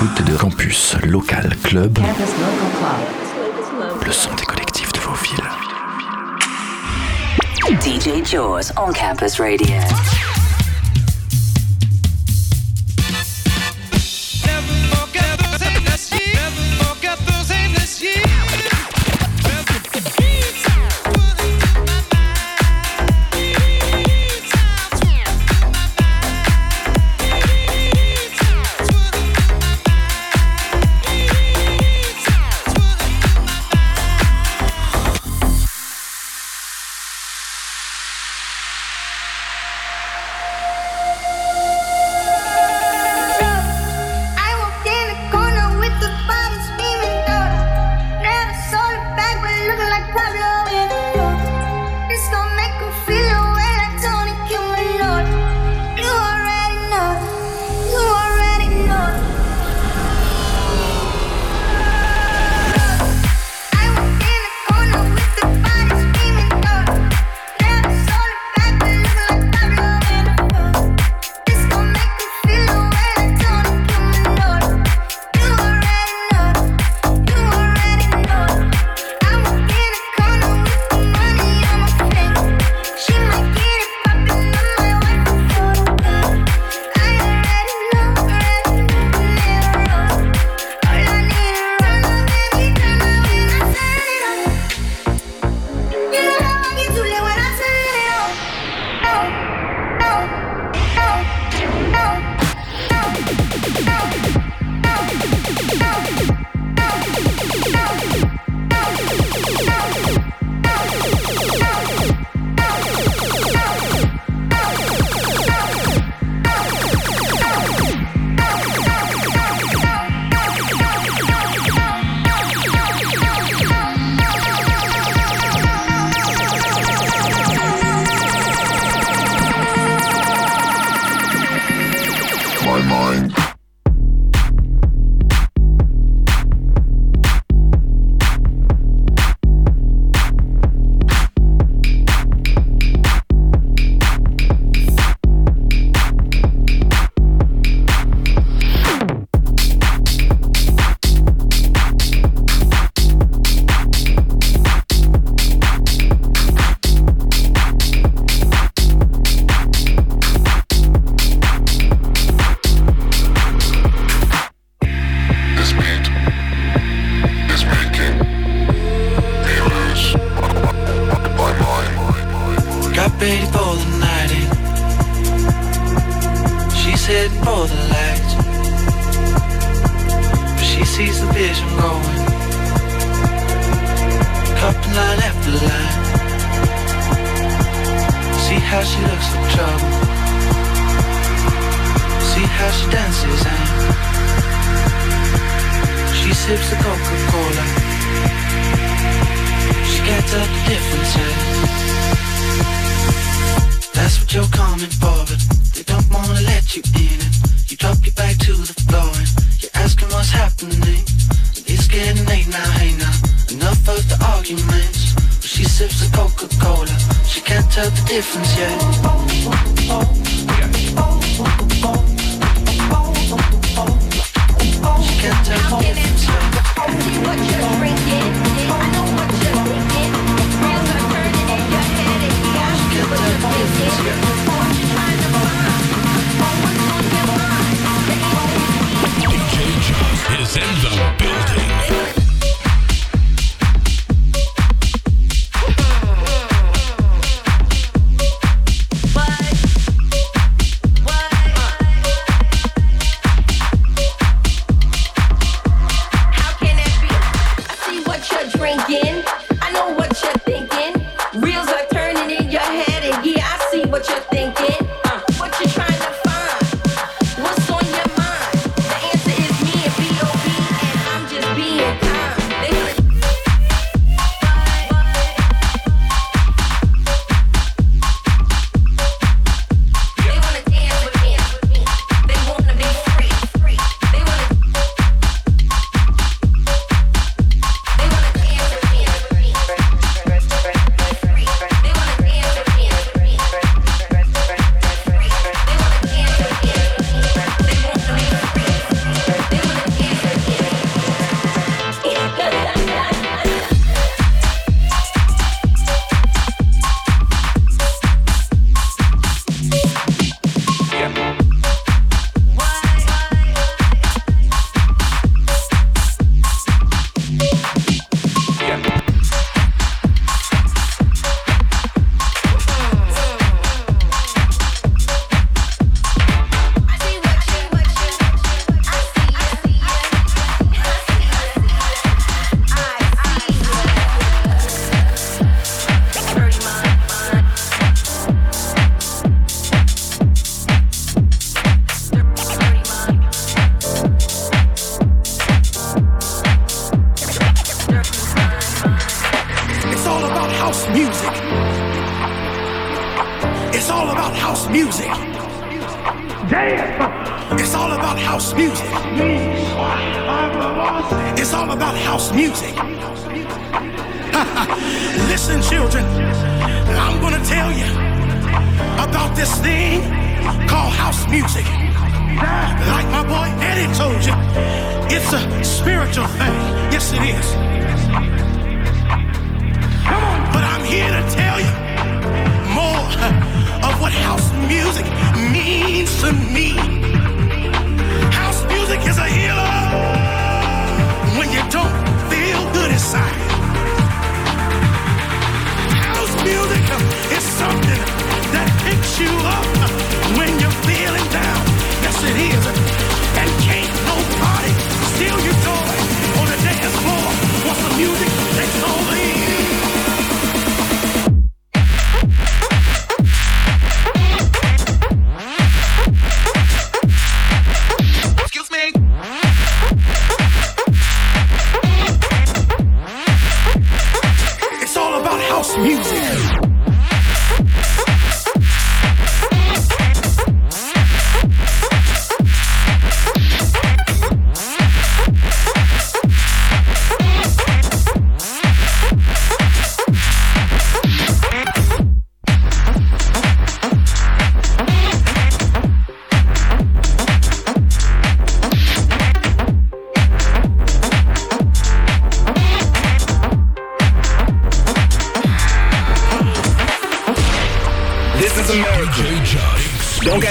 l'écoute de Campus Local Club, le son des collectifs de vos villes. DJ Jaws on Campus Radio.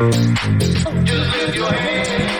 Just lift your hands.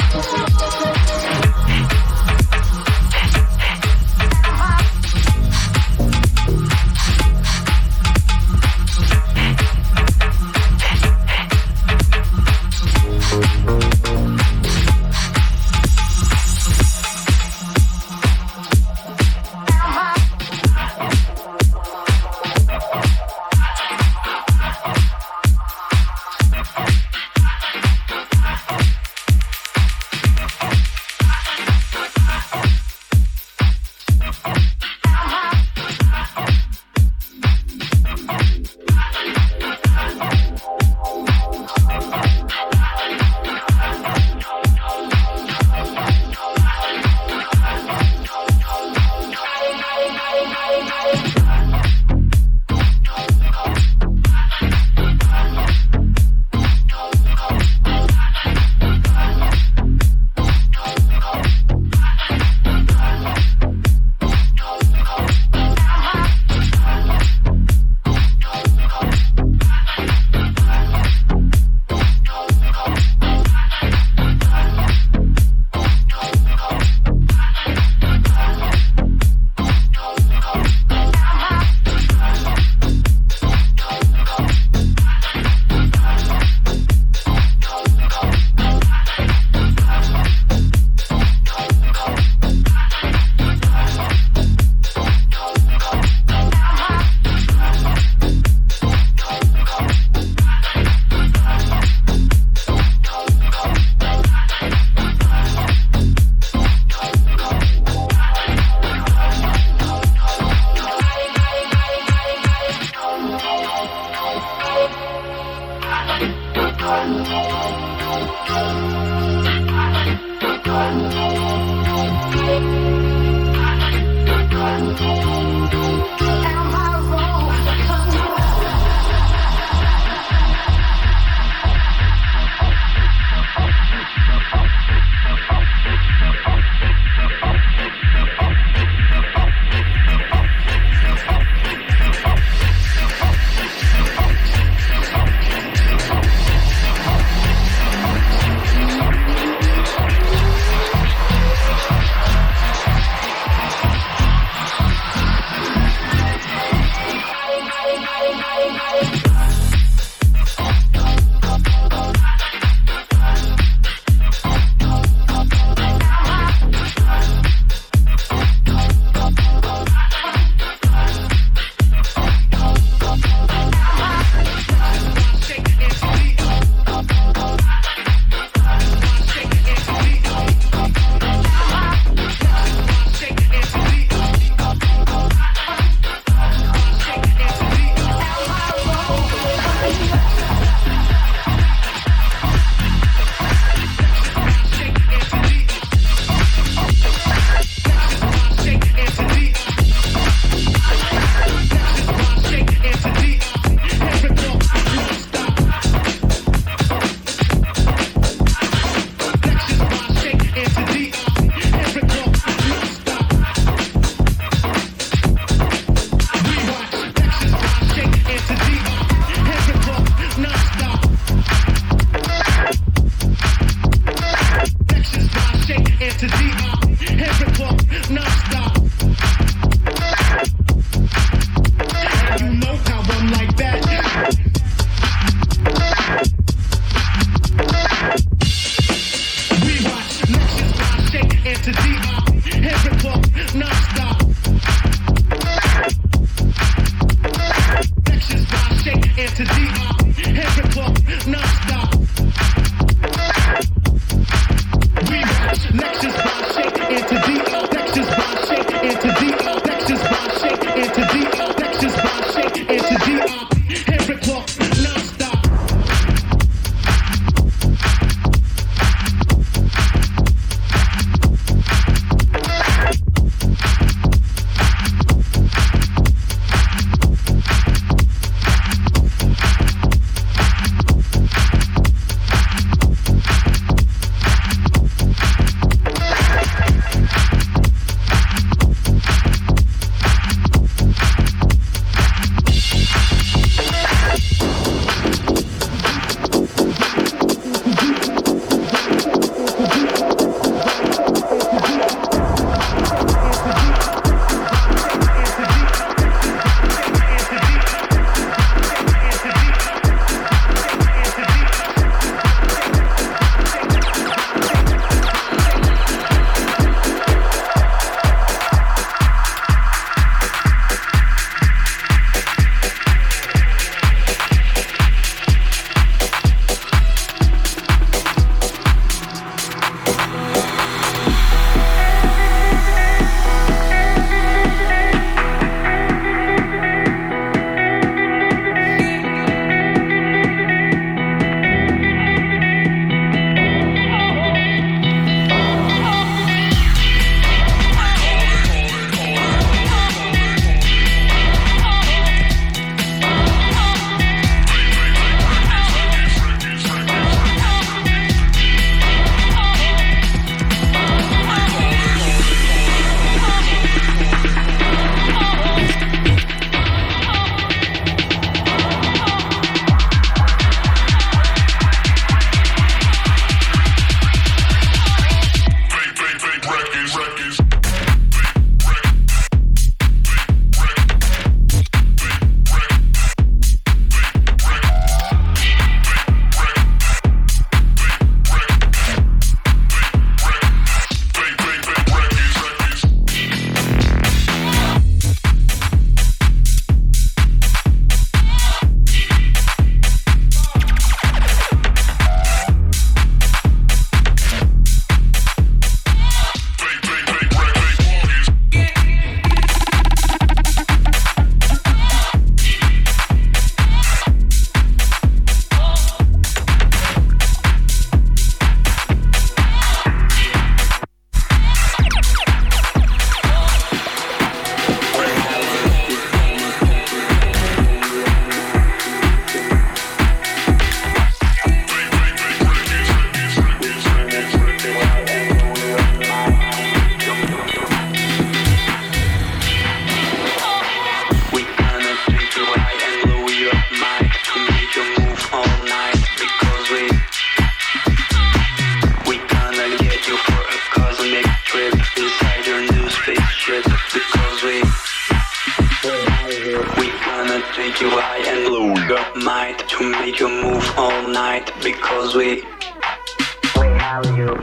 to make you move all night because we.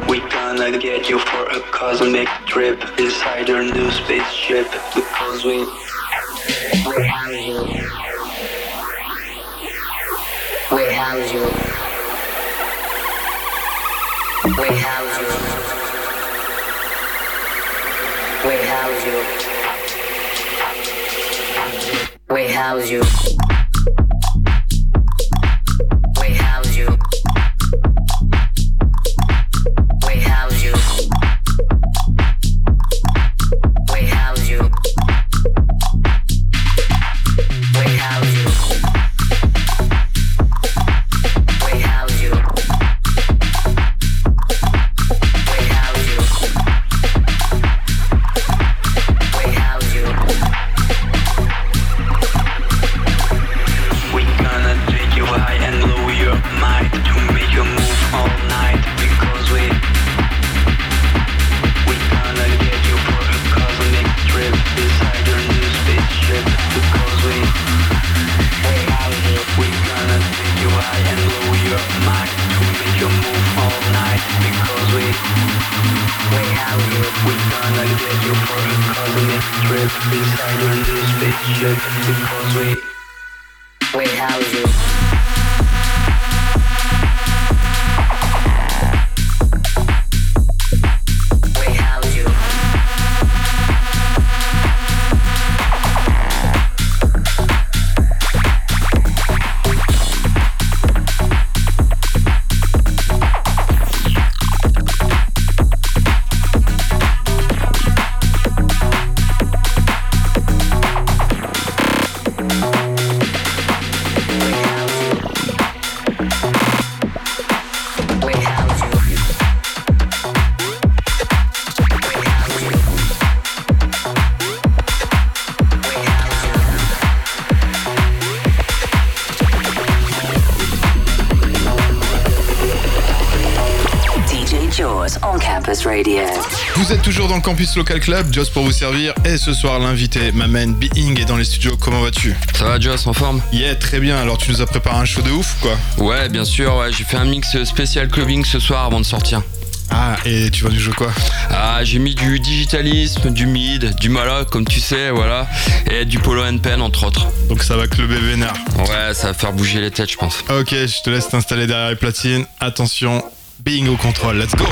We gonna get you for a cosmic trip inside your new spaceship because we. We house you. We house you. We house you. We house you. We house you. Dans Campus Local Club, Joss pour vous servir. Et ce soir, l'invité, ma man Being, est dans les studios. Comment vas-tu? Ça va Joss, en forme? Yeah, très bien. Alors, tu nous as préparé un show de ouf, quoi Ouais, bien sûr, ouais, j'ai fait un mix spécial clubbing ce soir avant de sortir. Ah, et tu vas nous jouer quoi? Ah, j'ai mis du digitalisme, du mid, du maloc, comme tu sais, voilà, et du polo and pen, entre autres. Donc, ça va clubber vénère. Ouais, ça va faire bouger les têtes, je pense. Ok, je te laisse t'installer derrière les platines. Attention, Being au contrôle. Let's go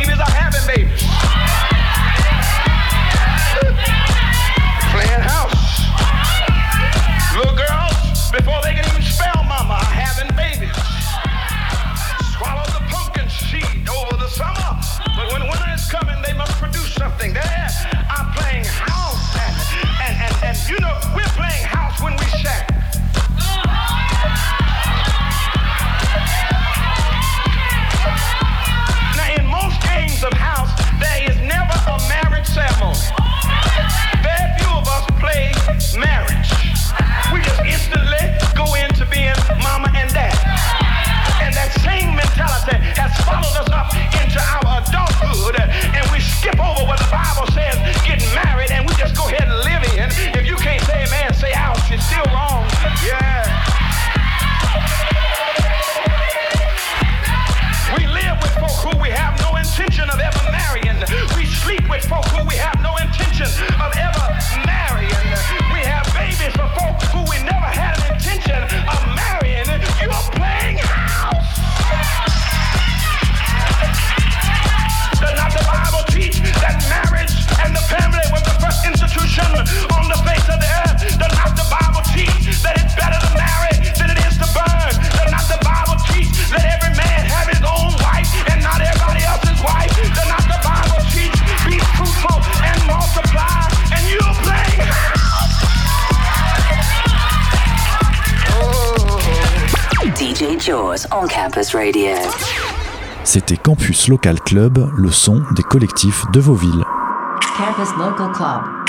babies are having babies. intention of ever marrying. We sleep with folks who we have no intention on campus radio. C'était Campus Local Club, le son des collectifs de vos villes. Campus Local Club.